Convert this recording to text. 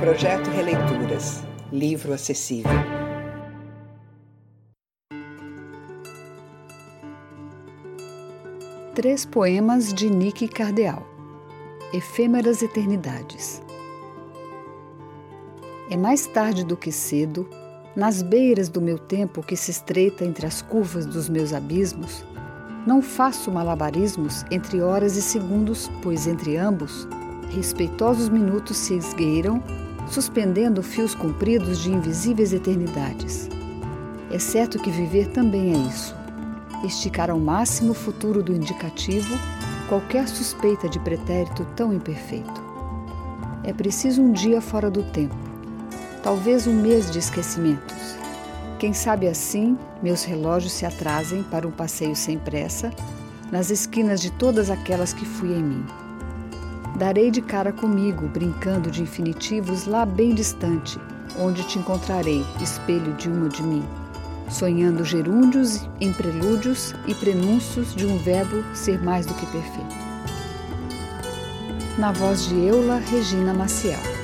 Projeto Releituras. Livro acessível. Três poemas de Nick Cardeal. Efêmeras Eternidades. É mais tarde do que cedo, nas beiras do meu tempo que se estreita entre as curvas dos meus abismos, não faço malabarismos entre horas e segundos, pois entre ambos, respeitosos minutos se esgueiram, suspendendo fios compridos de invisíveis eternidades. É certo que viver também é isso. Esticar ao máximo o futuro do indicativo qualquer suspeita de pretérito tão imperfeito. É preciso um dia fora do tempo, talvez um mês de esquecimentos. Quem sabe assim meus relógios se atrasem para um passeio sem pressa nas esquinas de todas aquelas que fui em mim. Darei de cara comigo, brincando de infinitivos lá bem distante, onde te encontrarei, espelho de uma de mim, sonhando gerúndios em prelúdios e prenúncios de um verbo ser mais do que perfeito. Na voz de Eula Regina Maciel.